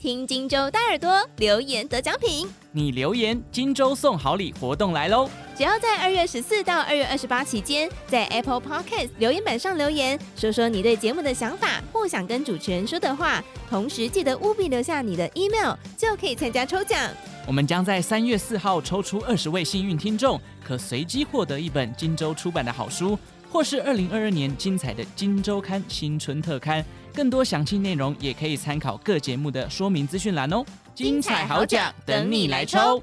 听荆州大耳朵留言得奖品，你留言荆州送好礼活动来喽！只要在二月十四到二月二十八期间，在 Apple Podcast 留言板上留言，说说你对节目的想法或想跟主持人说的话，同时记得务必留下你的 email，就可以参加抽奖。我们将在三月四号抽出二十位幸运听众，可随机获得一本荆州出版的好书，或是二零二二年精彩的《荆州刊》新春特刊。更多详细内容也可以参考各节目的说明资讯栏哦。精彩好奖等你来抽！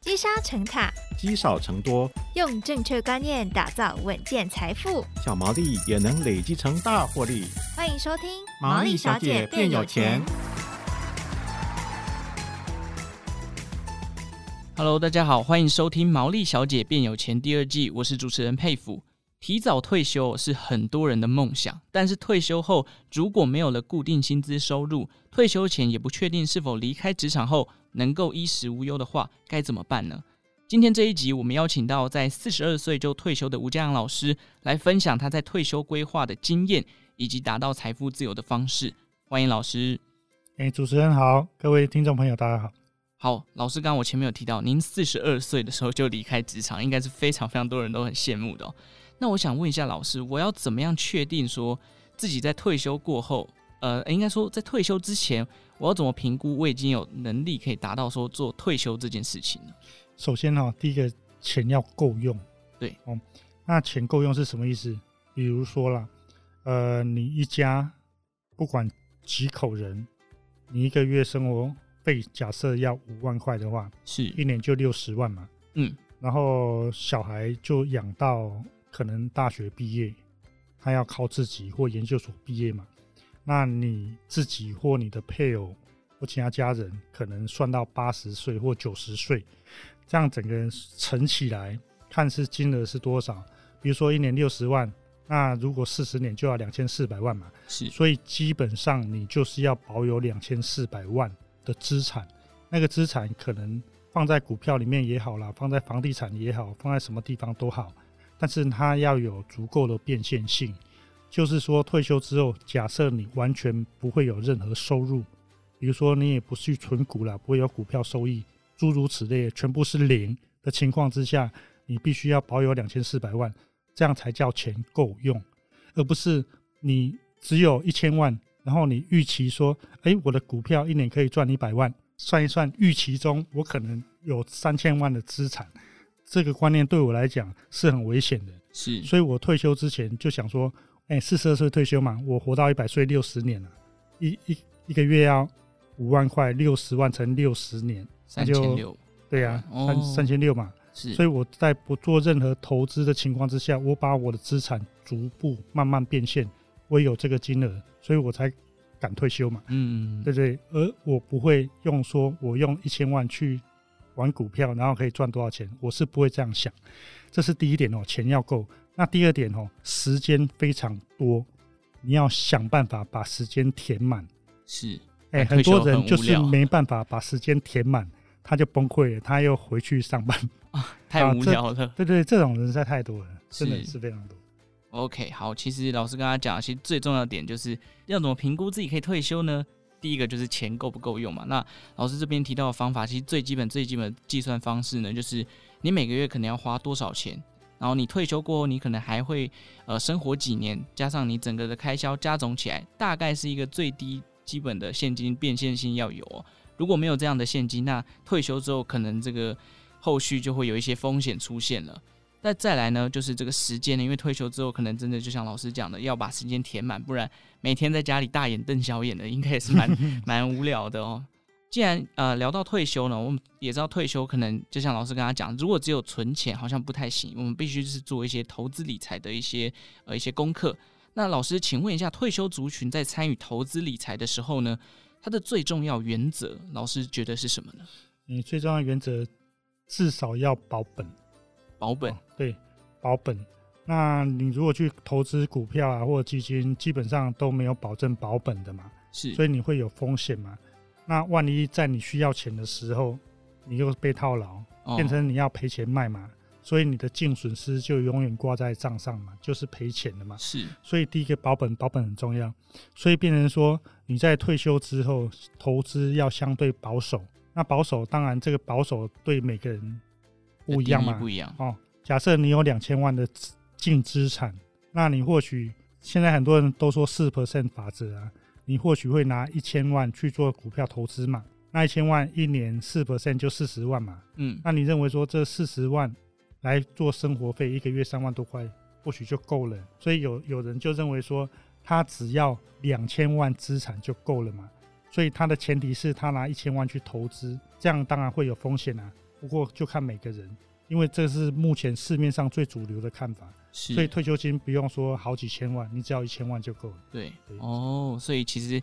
积沙成塔，积少成多，用正确观念打造稳健财富，小毛利也能累积成大获利。欢迎收听《毛利小姐变有钱》。Hello，大家好，欢迎收听《毛利小姐变有钱》第二季，我是主持人沛甫。提早退休是很多人的梦想，但是退休后如果没有了固定薪资收入，退休前也不确定是否离开职场后能够衣食无忧的话，该怎么办呢？今天这一集，我们邀请到在四十二岁就退休的吴家阳老师来分享他在退休规划的经验以及达到财富自由的方式。欢迎老师。哎，主持人好，各位听众朋友，大家好。好，老师，刚刚我前面有提到，您四十二岁的时候就离开职场，应该是非常非常多人都很羡慕的哦。那我想问一下老师，我要怎么样确定说自己在退休过后，呃，应该说在退休之前，我要怎么评估我已经有能力可以达到说做退休这件事情呢？首先哈、哦，第一个钱要够用，对哦。那钱够用是什么意思？比如说啦，呃，你一家不管几口人，你一个月生活费假设要五万块的话，是一年就六十万嘛，嗯，然后小孩就养到。可能大学毕业，他要靠自己或研究所毕业嘛？那你自己或你的配偶或其他家人，可能算到八十岁或九十岁，这样整个人乘起来，看是金额是多少？比如说一年六十万，那如果四十年就要两千四百万嘛？是，所以基本上你就是要保有两千四百万的资产，那个资产可能放在股票里面也好啦，放在房地产也好，放在什么地方都好。但是它要有足够的变现性，就是说退休之后，假设你完全不会有任何收入，比如说你也不去存股了，不会有股票收益，诸如此类，全部是零的情况之下，你必须要保有两千四百万，这样才叫钱够用，而不是你只有一千万，然后你预期说，哎，我的股票一年可以赚一百万，算一算，预期中我可能有三千万的资产。这个观念对我来讲是很危险的，是，所以我退休之前就想说，哎，四十二岁退休嘛，我活到一百岁，六十年了，一一一个月要五万块，六十万乘六十年，三千六，对呀、三三千六嘛，是，所以我在不做任何投资的情况之下，我把我的资产逐步慢慢变现，我有这个金额，所以我才敢退休嘛，嗯，对不对？而我不会用说我用一千万去。玩股票，然后可以赚多少钱？我是不会这样想，这是第一点哦，钱要够。那第二点哦，时间非常多，你要想办法把时间填满。是，哎、欸，很多人就是没办法把时间填满，他就崩溃了，他又回去上班 啊，太无聊了。对对，这种人实在太多了，真的是非常多。OK，好，其实老师跟他讲，其实最重要的点就是要怎么评估自己可以退休呢？第一个就是钱够不够用嘛？那老师这边提到的方法，其实最基本、最基本的计算方式呢，就是你每个月可能要花多少钱，然后你退休过后，你可能还会呃生活几年，加上你整个的开销加总起来，大概是一个最低基本的现金变现性要有哦。如果没有这样的现金，那退休之后可能这个后续就会有一些风险出现了。那再来呢，就是这个时间呢，因为退休之后，可能真的就像老师讲的，要把时间填满，不然每天在家里大眼瞪小眼的，应该也是蛮 蛮无聊的哦。既然呃聊到退休呢，我们也知道退休可能就像老师跟他讲，如果只有存钱好像不太行，我们必须是做一些投资理财的一些呃一些功课。那老师，请问一下，退休族群在参与投资理财的时候呢，它的最重要原则，老师觉得是什么呢？你最重要原则至少要保本。保本、哦、对，保本。那你如果去投资股票啊，或者基金，基本上都没有保证保本的嘛，是，所以你会有风险嘛。那万一在你需要钱的时候，你又被套牢，变成你要赔钱卖嘛。哦、所以你的净损失就永远挂在账上嘛，就是赔钱的嘛。是，所以第一个保本，保本很重要。所以变成说你在退休之后投资要相对保守。那保守当然这个保守对每个人不一样嘛，不一样哦。假设你有两千万的净资产，那你或许现在很多人都说四 percent 法则啊，你或许会拿一千万去做股票投资嘛。那一千万一年四 percent 就四十万嘛，嗯，那你认为说这四十万来做生活费，一个月三万多块，或许就够了。所以有有人就认为说，他只要两千万资产就够了嘛。所以他的前提是他拿一千万去投资，这样当然会有风险啊。不过就看每个人，因为这是目前市面上最主流的看法。是，所以退休金不用说好几千万，你只要一千万就够了。对，对哦，所以其实。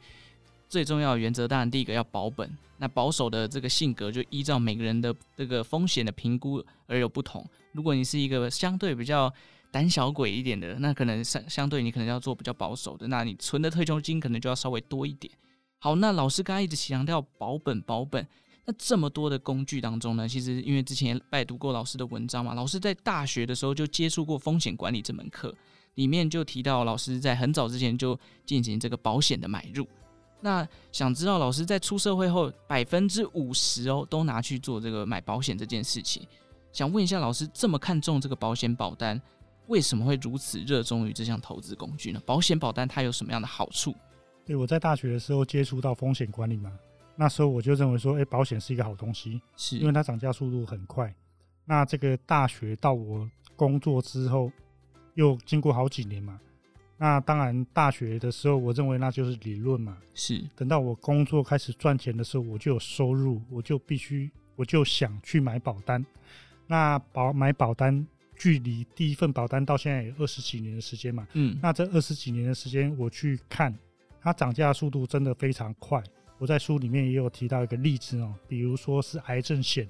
最重要的原则，当然第一个要保本。那保守的这个性格，就依照每个人的这个风险的评估而有不同。如果你是一个相对比较胆小鬼一点的，那可能相相对你可能要做比较保守的，那你存的退休金可能就要稍微多一点。好，那老师刚刚一直强调保本保本。那这么多的工具当中呢，其实因为之前拜读过老师的文章嘛，老师在大学的时候就接触过风险管理这门课，里面就提到老师在很早之前就进行这个保险的买入。那想知道老师在出社会后百分之五十哦都拿去做这个买保险这件事情，想问一下老师，这么看重这个保险保单，为什么会如此热衷于这项投资工具呢？保险保单它有什么样的好处？对，我在大学的时候接触到风险管理嘛，那时候我就认为说，哎，保险是一个好东西，是因为它涨价速度很快。那这个大学到我工作之后，又经过好几年嘛。那当然，大学的时候，我认为那就是理论嘛。是。等到我工作开始赚钱的时候，我就有收入，我就必须，我就想去买保单。那保买保单，距离第一份保单到现在有二十几年的时间嘛。嗯。那这二十几年的时间，我去看它涨价速度真的非常快。我在书里面也有提到一个例子哦，比如说是癌症险，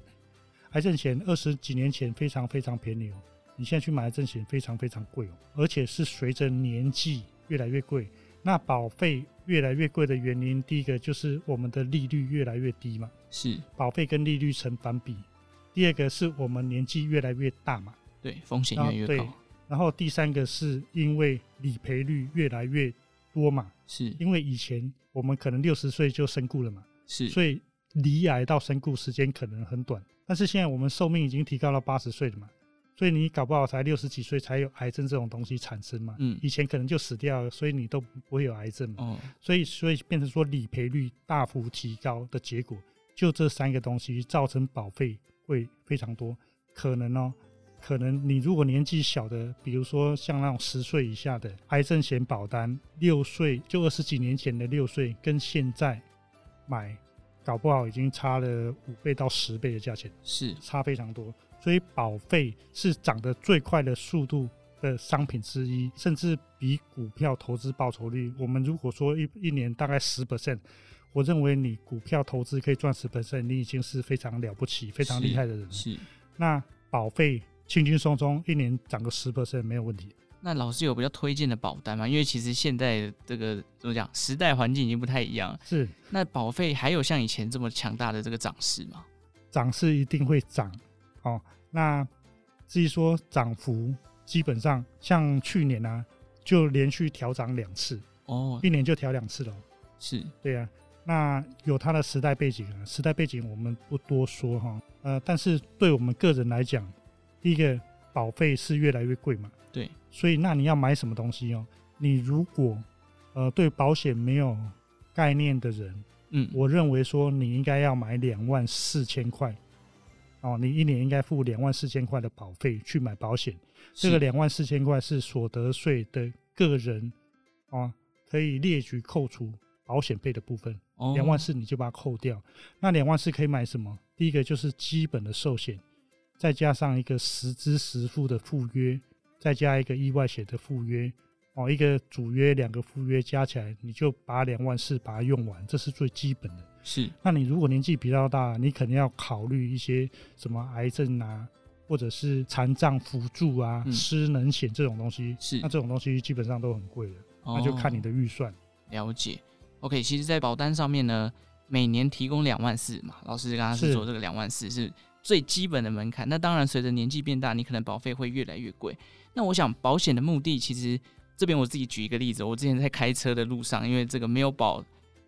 癌症险二十几年前非常非常便宜哦。你现在去买癌症险非常非常贵哦，而且是随着年纪越来越贵。那保费越来越贵的原因，第一个就是我们的利率越来越低嘛，是保费跟利率成反比。第二个是我们年纪越来越大嘛，对，风险越来越高。对，然后第三个是因为理赔率越来越多嘛，是因为以前我们可能六十岁就身故了嘛，是，所以离癌到身故时间可能很短。但是现在我们寿命已经提高到八十岁了嘛。所以你搞不好才六十几岁才有癌症这种东西产生嘛？嗯，以前可能就死掉了，所以你都不会有癌症嘛。哦，所以所以变成说理赔率大幅提高的结果，就这三个东西造成保费会非常多。可能哦，可能你如果年纪小的，比如说像那种十岁以下的癌症险保单，六岁就二十几年前的六岁跟现在买，搞不好已经差了五倍到十倍的价钱，是差非常多。所以保费是涨得最快的速度的商品之一，甚至比股票投资报酬率。我们如果说一一年大概十 percent，我认为你股票投资可以赚十 percent，你已经是非常了不起、非常厉害的人了。是。那保费轻轻松松一年涨个十 percent 没有问题。那老师有比较推荐的保单吗？因为其实现在这个怎么讲，时代环境已经不太一样。是。那保费还有像以前这么强大的这个涨势吗？涨势一定会涨。哦，那至于说涨幅，基本上像去年呢、啊，就连续调涨两次哦，一年就调两次了。是，对啊，那有它的时代背景啊，时代背景我们不多说哈。呃，但是对我们个人来讲，第一个保费是越来越贵嘛，对，所以那你要买什么东西哦？你如果呃对保险没有概念的人，嗯，我认为说你应该要买两万四千块。哦，你一年应该付两万四千块的保费去买保险，这个两万四千块是所得税的个人啊，可以列举扣除保险费的部分，两万四你就把它扣掉。那两万四可以买什么？第一个就是基本的寿险，再加上一个实支实付的附约，再加一个意外险的附约。哦，一个主约，两个附约加起来，你就把两万四把它用完，这是最基本的。是，那你如果年纪比较大，你肯定要考虑一些什么癌症啊，或者是残障辅助啊、嗯、失能险这种东西。是，那这种东西基本上都很贵的，哦、那就看你的预算。了解。OK，其实，在保单上面呢，每年提供两万四嘛，老师刚刚是说这个两万四是最基本的门槛。那当然，随着年纪变大，你可能保费会越来越贵。那我想，保险的目的其实这边我自己举一个例子，我之前在开车的路上，因为这个没有保，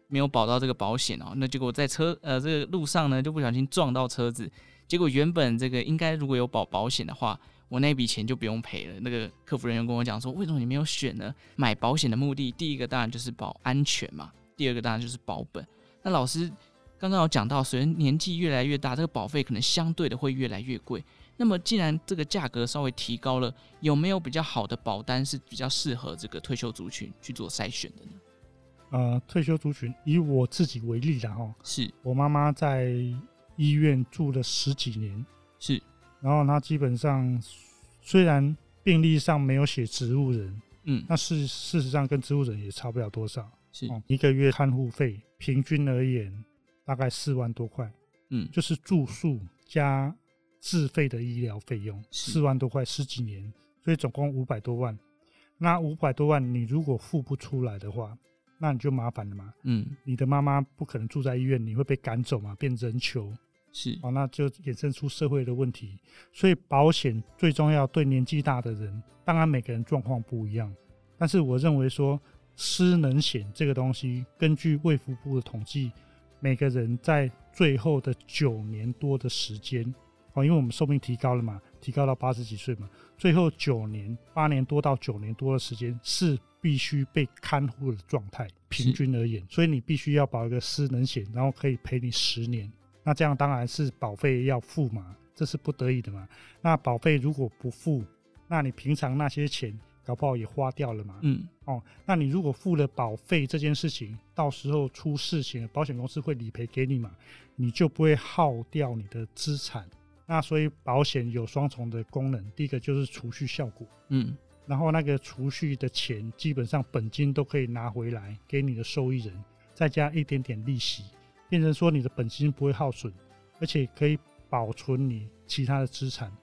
没有保到这个保险哦，那结果在车呃这个路上呢，就不小心撞到车子，结果原本这个应该如果有保保险的话，我那笔钱就不用赔了。那个客服人员跟我讲说，为什么你没有选呢？买保险的目的，第一个当然就是保安全嘛，第二个当然就是保本。那老师。刚刚有讲到，随着年纪越来越大，这个保费可能相对的会越来越贵。那么，既然这个价格稍微提高了，有没有比较好的保单是比较适合这个退休族群去做筛选的呢？呃，退休族群以我自己为例的哈，是我妈妈在医院住了十几年，是，然后她基本上虽然病历上没有写植物人，嗯，那事事实上跟植物人也差不了多少，是、嗯、一个月看护费平均而言。大概四万多块，嗯，就是住宿加自费的医疗费用，四万多块十几年，所以总共五百多万。那五百多万你如果付不出来的话，那你就麻烦了嘛。嗯，你的妈妈不可能住在医院，你会被赶走嘛，变人球。是，哦，那就衍生出社会的问题。所以保险最重要，对年纪大的人，当然每个人状况不一样，但是我认为说失能险这个东西，根据卫福部的统计。每个人在最后的九年多的时间，哦，因为我们寿命提高了嘛，提高到八十几岁嘛，最后九年八年多到九年多的时间是必须被看护的状态，平均而言，所以你必须要保一个失能险，然后可以赔你十年。那这样当然是保费要付嘛，这是不得已的嘛。那保费如果不付，那你平常那些钱。搞不好也花掉了嘛，嗯，哦，那你如果付了保费这件事情，到时候出事情，保险公司会理赔给你嘛，你就不会耗掉你的资产。那所以保险有双重的功能，第一个就是储蓄效果，嗯，然后那个储蓄的钱基本上本金都可以拿回来给你的受益人，再加一点点利息，变成说你的本金不会耗损，而且可以保存你其他的资产。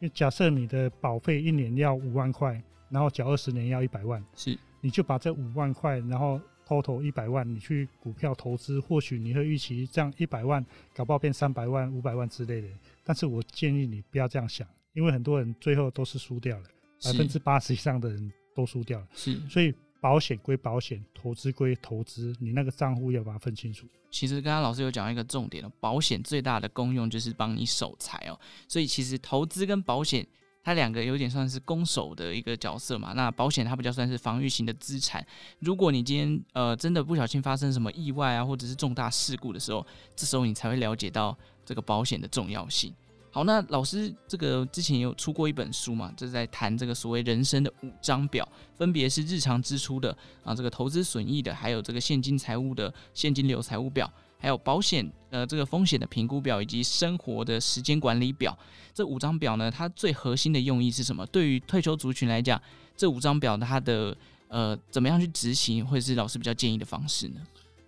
因为假设你的保费一年要五万块。然后缴二十年要一百万，是，你就把这五万块，然后偷投一百万，你去股票投资，或许你会预期这样一百万搞不好变三百万、五百万之类的。但是我建议你不要这样想，因为很多人最后都是输掉了，百分之八十以上的人都输掉了。是，所以保险归保险，投资归投资，你那个账户要把它分清楚。其实刚刚老师有讲一个重点哦，保险最大的功用就是帮你守财哦，所以其实投资跟保险。它两个有点算是攻守的一个角色嘛，那保险它比较算是防御型的资产。如果你今天呃真的不小心发生什么意外啊，或者是重大事故的时候，这时候你才会了解到这个保险的重要性。好，那老师这个之前有出过一本书嘛，就是在谈这个所谓人生的五张表，分别是日常支出的啊，这个投资损益的，还有这个现金财务的现金流财务表。还有保险呃这个风险的评估表，以及生活的时间管理表，这五张表呢，它最核心的用意是什么？对于退休族群来讲，这五张表它的呃怎么样去执行，会是老师比较建议的方式呢？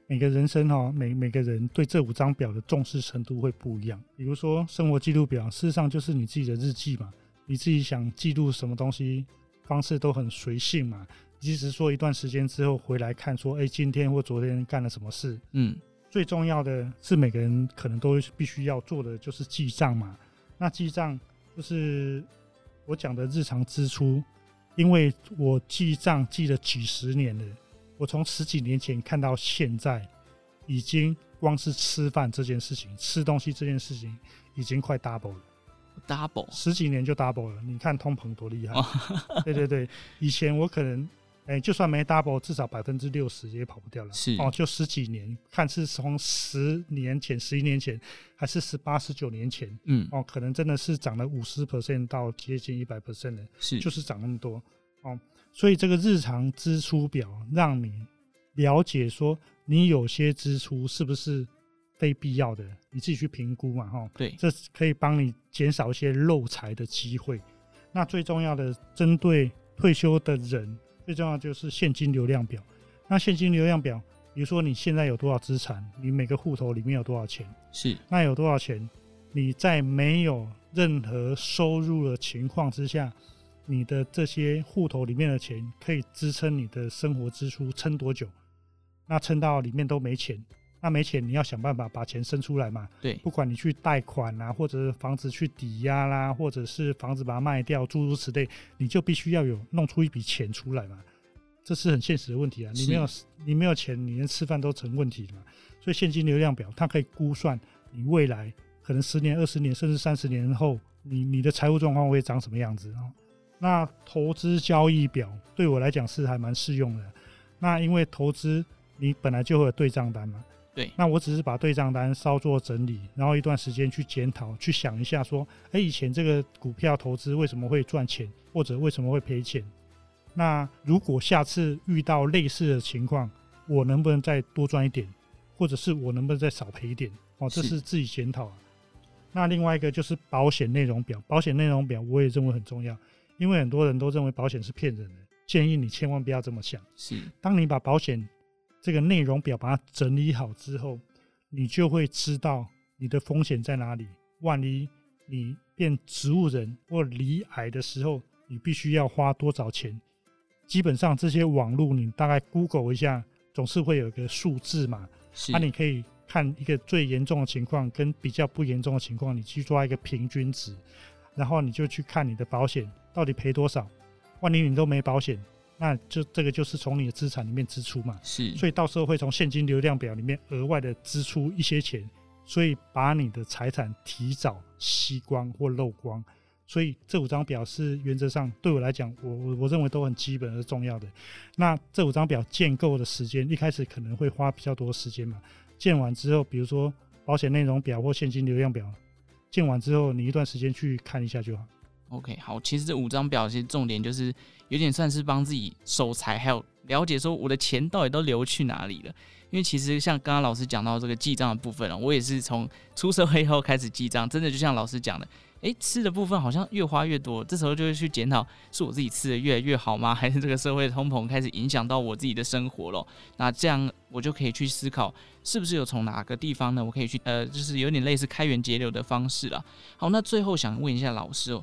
每个人生哈、哦，每每个人对这五张表的重视程度会不一样。比如说生活记录表，事实上就是你自己的日记嘛，你自己想记录什么东西，方式都很随性嘛。即使说一段时间之后回来看，说哎今天或昨天干了什么事，嗯。最重要的是每个人可能都必须要做的就是记账嘛。那记账就是我讲的日常支出，因为我记账记了几十年了，我从十几年前看到现在，已经光是吃饭这件事情，吃东西这件事情已经快 double 了。double 十几年就 double 了，你看通膨多厉害！对对对，以前我可能。哎、欸，就算没 double，至少百分之六十也跑不掉了。是哦，就十几年，看是从十年前、十一年前，还是十八、十九年前，嗯，哦，可能真的是涨了五十 percent 到接近一百 percent 的，是，就是涨那么多哦。所以这个日常支出表让你了解说，你有些支出是不是非必要的，你自己去评估嘛，哈、哦。对，这可以帮你减少一些漏财的机会。那最重要的，针对退休的人。最重要就是现金流量表。那现金流量表，比如说你现在有多少资产，你每个户头里面有多少钱，是那有多少钱？你在没有任何收入的情况之下，你的这些户头里面的钱可以支撑你的生活支出撑多久？那撑到里面都没钱，那没钱，你要想办法把钱生出来嘛。对，不管你去贷款啊，或者是房子去抵押啦，或者是房子把它卖掉，诸如此类，你就必须要有弄出一笔钱出来嘛。这是很现实的问题啊！你没有你没有钱，你连吃饭都成问题嘛。所以现金流量表它可以估算你未来可能十年、二十年甚至三十年后，你你的财务状况会长什么样子啊？那投资交易表对我来讲是还蛮适用的。那因为投资你本来就会有对账单嘛。对，那我只是把对账单稍作整理，然后一段时间去检讨，去想一下说，哎，以前这个股票投资为什么会赚钱，或者为什么会赔钱？那如果下次遇到类似的情况，我能不能再多赚一点，或者是我能不能再少赔一点？哦，这是自己检讨啊。那另外一个就是保险内容表，保险内容表我也认为很重要，因为很多人都认为保险是骗人的，建议你千万不要这么想。是，当你把保险这个内容表把它整理好之后，你就会知道你的风险在哪里。万一你变植物人或离癌的时候，你必须要花多少钱？基本上这些网络你大概 Google 一下，总是会有一个数字嘛。那、啊、你可以看一个最严重的情况跟比较不严重的情况，你去抓一个平均值，然后你就去看你的保险到底赔多少。万一你都没保险。那就这个就是从你的资产里面支出嘛，是，所以到时候会从现金流量表里面额外的支出一些钱，所以把你的财产提早吸光或漏光。所以这五张表是原则上对我来讲，我我我认为都很基本而重要的。那这五张表建构的时间，一开始可能会花比较多时间嘛。建完之后，比如说保险内容表或现金流量表，建完之后你一段时间去看一下就好。OK，好，其实这五张表其实重点就是有点算是帮自己守财，还有了解说我的钱到底都流去哪里了。因为其实像刚刚老师讲到这个记账的部分啊，我也是从出社会后开始记账，真的就像老师讲的，诶，吃的部分好像越花越多，这时候就会去检讨是我自己吃的越来越好吗？还是这个社会通膨开始影响到我自己的生活了？那这样我就可以去思考，是不是有从哪个地方呢？我可以去呃，就是有点类似开源节流的方式了。好，那最后想问一下老师哦。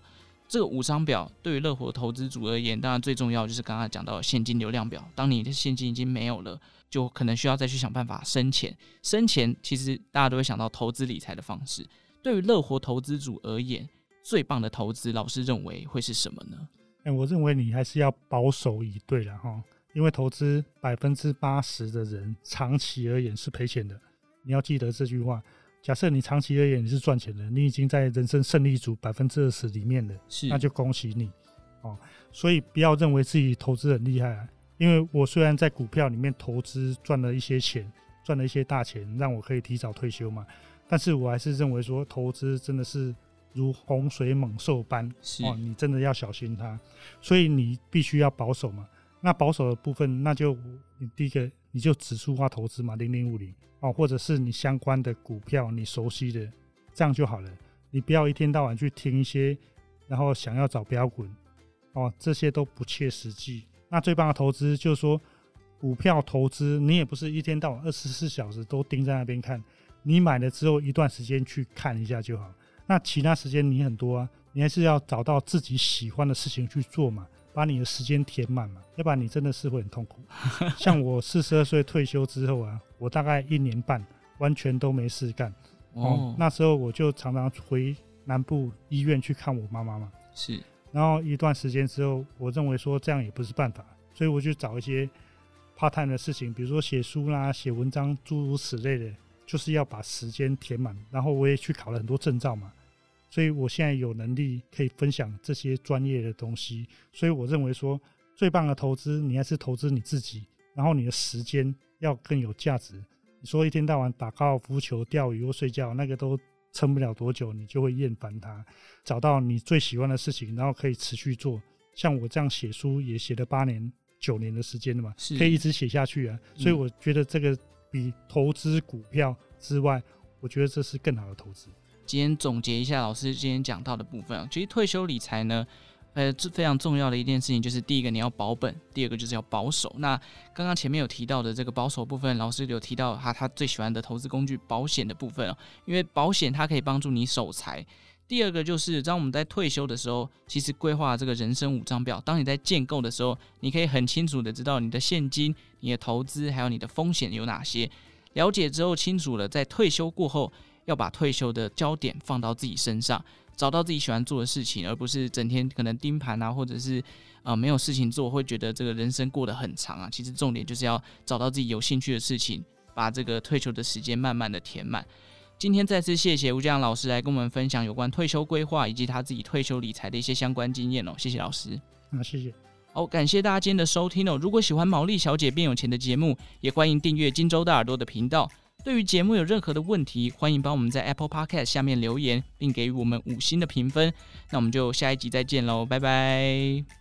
这个五张表对于乐活投资组而言，当然最重要就是刚刚讲到的现金流量表。当你的现金已经没有了，就可能需要再去想办法生钱。生钱其实大家都会想到投资理财的方式。对于乐活投资组而言，最棒的投资，老师认为会是什么呢？哎，我认为你还是要保守以对了哈，因为投资百分之八十的人长期而言是赔钱的，你要记得这句话。假设你长期而言你是赚钱的，你已经在人生胜利组百分之二十里面了，是，那就恭喜你哦。所以不要认为自己投资很厉害啊，因为我虽然在股票里面投资赚了一些钱，赚了一些大钱，让我可以提早退休嘛，但是我还是认为说投资真的是如洪水猛兽般，是哦，你真的要小心它，所以你必须要保守嘛。那保守的部分，那就你第一个你就指数化投资嘛，零零五零。哦，或者是你相关的股票，你熟悉的，这样就好了。你不要一天到晚去听一些，然后想要找标股，哦，这些都不切实际。那最棒的投资就是说，股票投资你也不是一天到晚二十四小时都盯在那边看，你买了之后一段时间去看一下就好。那其他时间你很多啊，你还是要找到自己喜欢的事情去做嘛。把你的时间填满嘛，要不然你真的是会很痛苦。像我四十二岁退休之后啊，我大概一年半完全都没事干。哦，那时候我就常常回南部医院去看我妈妈嘛。是。然后一段时间之后，我认为说这样也不是办法，所以我就找一些 part time 的事情，比如说写书啦、写文章诸如此类的，就是要把时间填满。然后我也去考了很多证照嘛。所以我现在有能力可以分享这些专业的东西，所以我认为说最棒的投资，你还是投资你自己，然后你的时间要更有价值。你说一天到晚打高尔夫球、钓鱼或睡觉，那个都撑不了多久，你就会厌烦它。找到你最喜欢的事情，然后可以持续做。像我这样写书也写了八年、九年的时间了嘛，可以一直写下去啊。所以我觉得这个比投资股票之外，我觉得这是更好的投资。今天总结一下老师今天讲到的部分啊，其实退休理财呢，呃，这非常重要的一件事情就是第一个你要保本，第二个就是要保守。那刚刚前面有提到的这个保守部分，老师有提到他他最喜欢的投资工具保险的部分哦，因为保险它可以帮助你守财。第二个就是当我们在退休的时候，其实规划这个人生五张表，当你在建构的时候，你可以很清楚的知道你的现金、你的投资还有你的风险有哪些。了解之后清楚了，在退休过后要把退休的焦点放到自己身上，找到自己喜欢做的事情，而不是整天可能盯盘啊，或者是呃没有事情做，会觉得这个人生过得很长啊。其实重点就是要找到自己有兴趣的事情，把这个退休的时间慢慢的填满。今天再次谢谢吴江老师来跟我们分享有关退休规划以及他自己退休理财的一些相关经验哦，谢谢老师。啊，谢谢。好，感谢大家今天的收听哦。如果喜欢毛利小姐变有钱的节目，也欢迎订阅金州大耳朵的频道。对于节目有任何的问题，欢迎帮我们在 Apple Podcast 下面留言，并给予我们五星的评分。那我们就下一集再见喽，拜拜。